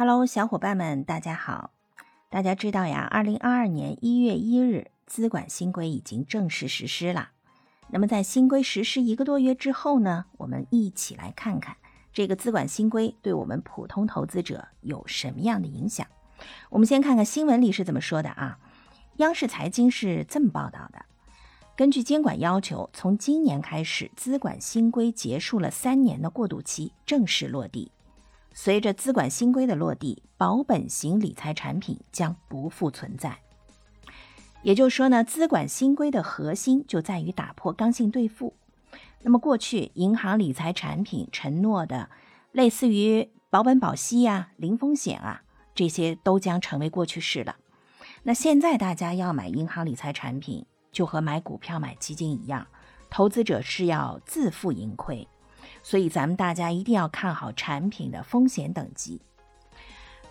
Hello，小伙伴们，大家好！大家知道呀，二零二二年一月一日，资管新规已经正式实施了。那么在新规实施一个多月之后呢，我们一起来看看这个资管新规对我们普通投资者有什么样的影响。我们先看看新闻里是怎么说的啊？央视财经是这么报道的：根据监管要求，从今年开始，资管新规结束了三年的过渡期，正式落地。随着资管新规的落地，保本型理财产品将不复存在。也就是说呢，资管新规的核心就在于打破刚性兑付。那么过去银行理财产品承诺的类似于保本保息呀、零风险啊，这些都将成为过去式了。那现在大家要买银行理财产品，就和买股票、买基金一样，投资者是要自负盈亏。所以，咱们大家一定要看好产品的风险等级。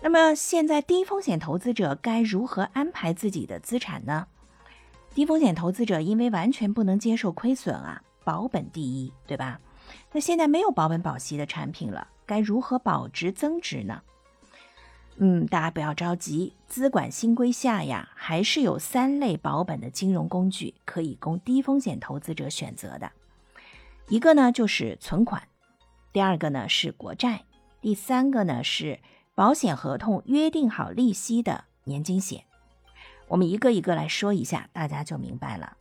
那么，现在低风险投资者该如何安排自己的资产呢？低风险投资者因为完全不能接受亏损啊，保本第一，对吧？那现在没有保本保息的产品了，该如何保值增值呢？嗯，大家不要着急，资管新规下呀，还是有三类保本的金融工具可以供低风险投资者选择的。一个呢就是存款，第二个呢是国债，第三个呢是保险合同约定好利息的年金险。我们一个一个来说一下，大家就明白了。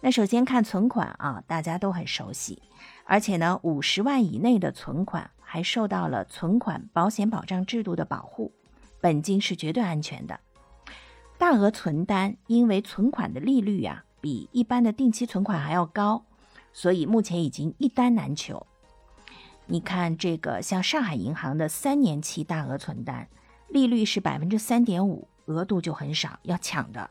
那首先看存款啊，大家都很熟悉，而且呢，五十万以内的存款还受到了存款保险保障制度的保护，本金是绝对安全的。大额存单因为存款的利率呀比一般的定期存款还要高。所以目前已经一单难求。你看这个，像上海银行的三年期大额存单，利率是百分之三点五，额度就很少，要抢的。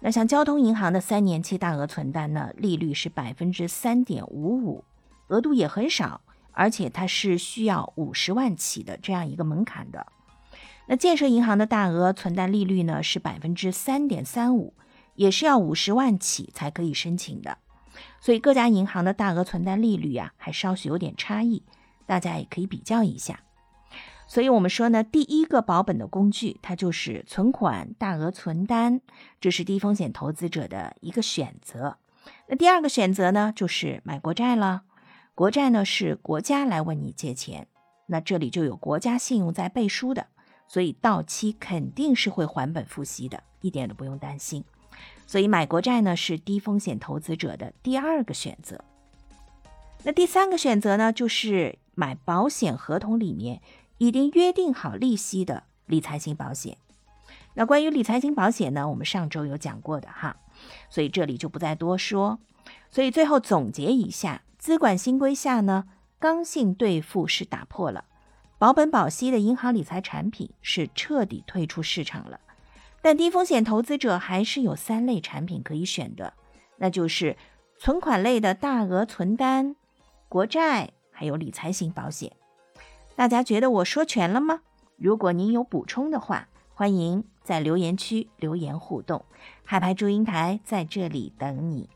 那像交通银行的三年期大额存单呢，利率是百分之三点五五，额度也很少，而且它是需要五十万起的这样一个门槛的。那建设银行的大额存单利率呢是百分之三点三五，也是要五十万起才可以申请的。所以各家银行的大额存单利率啊，还稍许有点差异，大家也可以比较一下。所以我们说呢，第一个保本的工具，它就是存款大额存单，这是低风险投资者的一个选择。那第二个选择呢，就是买国债了。国债呢是国家来问你借钱，那这里就有国家信用在背书的，所以到期肯定是会还本付息的，一点都不用担心。所以买国债呢是低风险投资者的第二个选择。那第三个选择呢，就是买保险合同里面已经约定好利息的理财型保险。那关于理财型保险呢，我们上周有讲过的哈，所以这里就不再多说。所以最后总结一下，资管新规下呢，刚性兑付是打破了，保本保息的银行理财产品是彻底退出市场了。但低风险投资者还是有三类产品可以选的，那就是存款类的大额存单、国债，还有理财型保险。大家觉得我说全了吗？如果您有补充的话，欢迎在留言区留言互动。海派祝英台在这里等你。